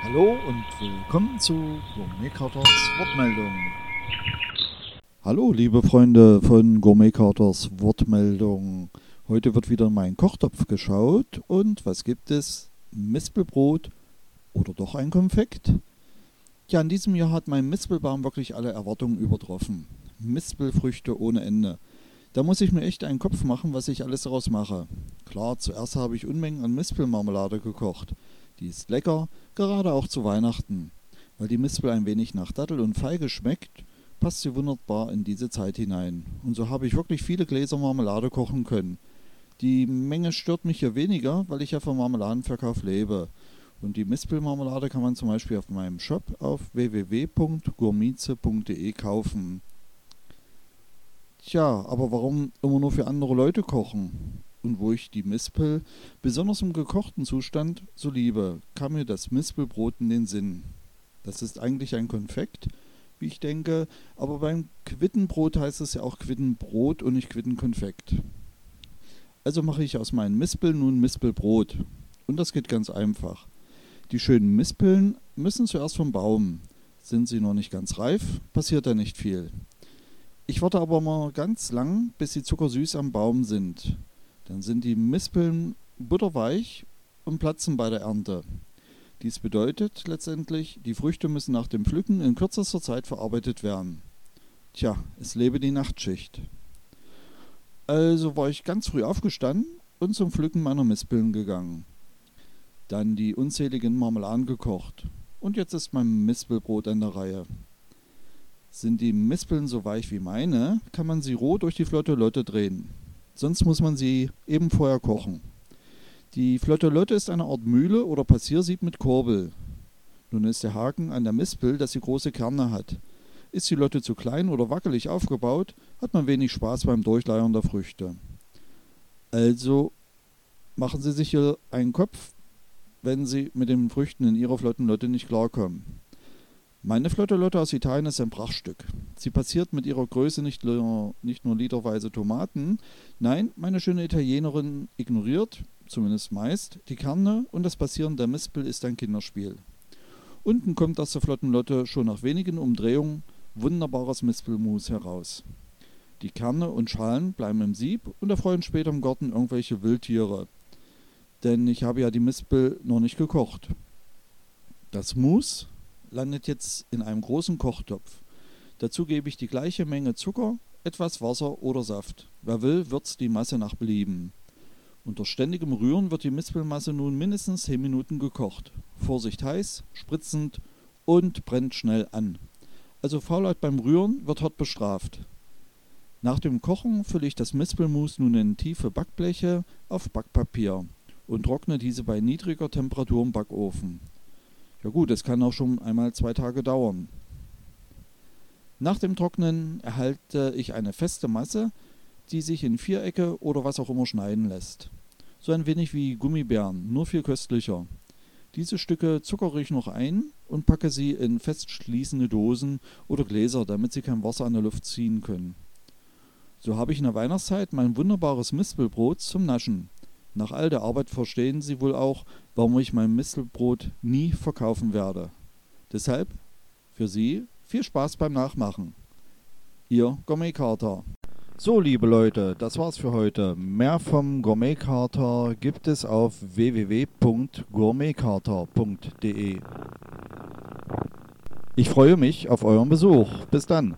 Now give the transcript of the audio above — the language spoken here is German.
Hallo und willkommen zu Gourmet Carters Wortmeldung. Hallo liebe Freunde von Gourmet Carters Wortmeldung. Heute wird wieder in meinen Kochtopf geschaut und was gibt es? Mispelbrot oder doch ein Konfekt? Ja, in diesem Jahr hat mein Mispelbaum wirklich alle Erwartungen übertroffen. Mispelfrüchte ohne Ende. Da muss ich mir echt einen Kopf machen, was ich alles daraus mache. Klar, zuerst habe ich Unmengen an Mispelmarmelade gekocht. Die ist lecker, gerade auch zu Weihnachten. Weil die Mispel ein wenig nach Dattel und Feige schmeckt, passt sie wunderbar in diese Zeit hinein. Und so habe ich wirklich viele Gläser Marmelade kochen können. Die Menge stört mich hier weniger, weil ich ja vom Marmeladenverkauf lebe. Und die Mispelmarmelade kann man zum Beispiel auf meinem Shop auf www.gourmize.de kaufen. Tja, aber warum immer nur für andere Leute kochen? Und wo ich die Mispel, besonders im gekochten Zustand, so liebe, kam mir das Mispelbrot in den Sinn. Das ist eigentlich ein Konfekt, wie ich denke, aber beim Quittenbrot heißt es ja auch Quittenbrot und nicht Quittenkonfekt. Also mache ich aus meinen Mispeln nun Mispelbrot. Und das geht ganz einfach. Die schönen Mispeln müssen zuerst vom Baum. Sind sie noch nicht ganz reif, passiert da nicht viel. Ich warte aber mal ganz lang, bis sie zuckersüß am Baum sind. Dann sind die Mispeln butterweich und platzen bei der Ernte. Dies bedeutet letztendlich, die Früchte müssen nach dem Pflücken in kürzester Zeit verarbeitet werden. Tja, es lebe die Nachtschicht. Also war ich ganz früh aufgestanden und zum Pflücken meiner Mispeln gegangen. Dann die unzähligen Marmeladen gekocht. Und jetzt ist mein Mispelbrot an der Reihe. Sind die Mispeln so weich wie meine, kann man sie roh durch die flotte Lotte drehen. Sonst muss man sie eben vorher kochen. Die flotte Lotte ist eine Art Mühle oder Passiersieb mit Kurbel. Nun ist der Haken an der Mispel, dass sie große Kerne hat. Ist die Lotte zu klein oder wackelig aufgebaut, hat man wenig Spaß beim Durchleiern der Früchte. Also machen Sie sich hier einen Kopf, wenn Sie mit den Früchten in Ihrer flotten Lotte nicht klarkommen. Meine flotte Lotte aus Italien ist ein Prachtstück. Sie passiert mit ihrer Größe nicht, nicht nur literweise Tomaten, nein, meine schöne Italienerin ignoriert, zumindest meist, die Kerne und das Passieren der Mispel ist ein Kinderspiel. Unten kommt aus der flotten Lotte schon nach wenigen Umdrehungen wunderbares Mispelmus heraus. Die Kerne und Schalen bleiben im Sieb und erfreuen später im Garten irgendwelche Wildtiere. Denn ich habe ja die Mispel noch nicht gekocht. Das Mus landet jetzt in einem großen Kochtopf. Dazu gebe ich die gleiche Menge Zucker, etwas Wasser oder Saft. Wer will, würzt die Masse nach Belieben. Unter ständigem Rühren wird die Mispelmasse nun mindestens 10 Minuten gekocht. Vorsicht heiß, spritzend und brennt schnell an. Also Faulheit beim Rühren wird hart bestraft. Nach dem Kochen fülle ich das Mispelmus nun in tiefe Backbleche auf Backpapier und trockne diese bei niedriger Temperatur im Backofen. Ja gut, es kann auch schon einmal zwei Tage dauern. Nach dem Trocknen erhalte ich eine feste Masse, die sich in Vierecke oder was auch immer schneiden lässt. So ein wenig wie Gummibären, nur viel köstlicher. Diese Stücke zuckere ich noch ein und packe sie in festschließende Dosen oder Gläser, damit sie kein Wasser an der Luft ziehen können. So habe ich in der Weihnachtszeit mein wunderbares Mispelbrot zum Naschen. Nach all der Arbeit verstehen Sie wohl auch, warum ich mein Mistelbrot nie verkaufen werde. Deshalb für Sie viel Spaß beim Nachmachen. Ihr Gourmet-Kater. So, liebe Leute, das war's für heute. Mehr vom Gourmet-Kater gibt es auf www.gourmetkater.de. Ich freue mich auf euren Besuch. Bis dann.